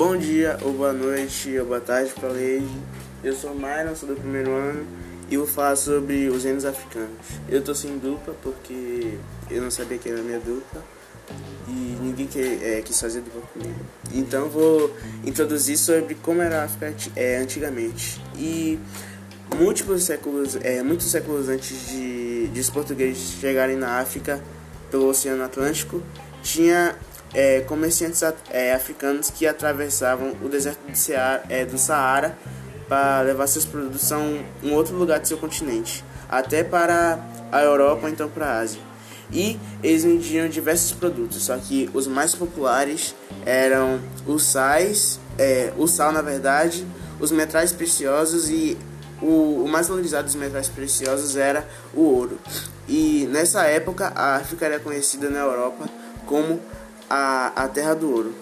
Bom dia, ou boa noite, ou boa tarde para Leide. Eu sou Myron, sou do primeiro ano e vou falar sobre os reinos africanos. Eu tô sem dupla porque eu não sabia que era minha dupla e ninguém que, é, quis fazer dupla comigo. Então vou introduzir sobre como era a África é, antigamente. E múltiplos séculos, é, muitos séculos antes de, de os portugueses chegarem na África pelo Oceano Atlântico, tinha é, comerciantes é, africanos que atravessavam o deserto do, é, do Saara para levar seus produtos a um, outro lugar do seu continente, até para a Europa ou então para a Ásia. E eles vendiam diversos produtos, só que os mais populares eram os sais, é, o sal na verdade, os metais preciosos e o, o mais valorizado dos metais preciosos era o ouro. E nessa época a África era conhecida na Europa como a, a terra do ouro.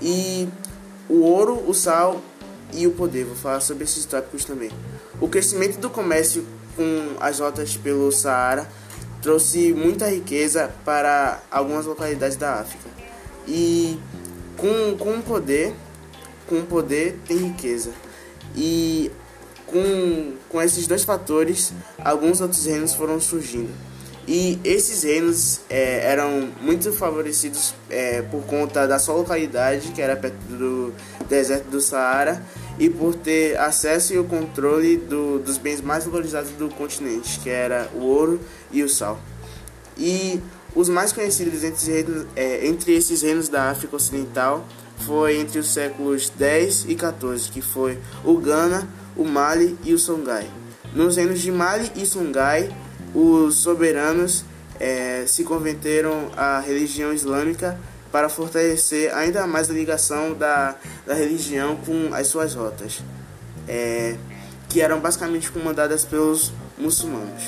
E o ouro, o sal e o poder, vou falar sobre esses tópicos também. O crescimento do comércio com as rotas pelo Saara trouxe muita riqueza para algumas localidades da África. E com, com poder, com poder tem riqueza. E com, com esses dois fatores, alguns outros reinos foram surgindo. E esses reinos é, eram muito favorecidos é, por conta da sua localidade, que era perto do deserto do Saara, e por ter acesso e o controle do, dos bens mais valorizados do continente, que era o ouro e o sal. E os mais conhecidos entre, reinos, é, entre esses reinos da África Ocidental foi entre os séculos 10 e 14, que foi o Ghana, o Mali e o Songhai. Nos reinos de Mali e Songhai, os soberanos é, se converteram à religião islâmica para fortalecer ainda mais a ligação da, da religião com as suas rotas, é, que eram basicamente comandadas pelos muçulmanos.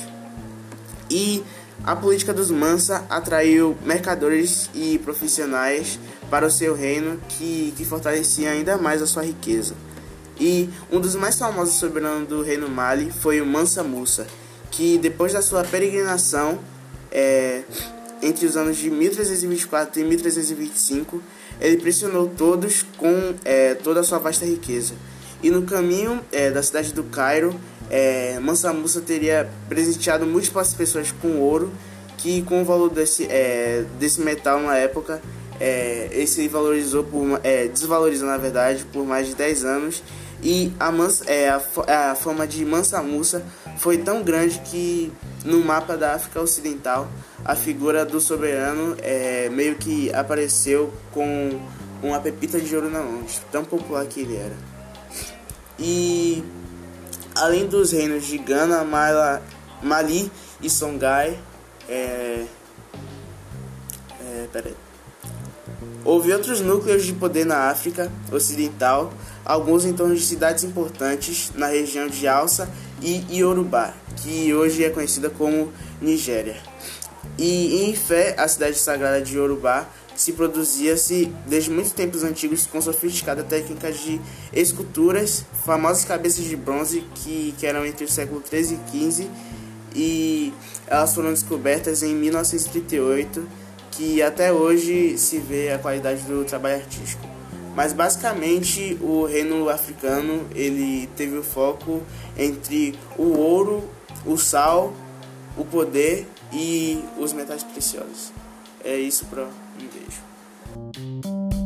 E a política dos Mansa atraiu mercadores e profissionais para o seu reino, que, que fortalecia ainda mais a sua riqueza. E um dos mais famosos soberanos do reino Mali foi o Mansa Musa, que depois da sua peregrinação é, entre os anos de 1324 e 1325, ele pressionou todos com é, toda a sua vasta riqueza. E no caminho é, da cidade do Cairo, é, Mansa Musa teria presenteado múltiplas pessoas com ouro, que com o valor desse, é, desse metal na época, é, esse valorizou por, é, desvalorizou na verdade por mais de 10 anos e a, Mansa, é, a, a fama de Mansa Musa foi tão grande que no mapa da África Ocidental a figura do soberano é, meio que apareceu com uma pepita de ouro na mão, tão popular que ele era. E além dos reinos de Ghana, Mala, Mali e Songhai, é, é, peraí. Houve outros núcleos de poder na África Ocidental, alguns em torno de cidades importantes na região de Alça e Yorubá, que hoje é conhecida como Nigéria. E em Ifé, a cidade sagrada de Yorubá, se produzia-se desde muitos tempos antigos com sofisticada técnica de esculturas, famosas cabeças de bronze que, que eram entre o século 13 e 15 e elas foram descobertas em 1938 que até hoje se vê a qualidade do trabalho artístico. Mas basicamente o reino africano ele teve o foco entre o ouro, o sal, o poder e os metais preciosos. É isso para um beijo.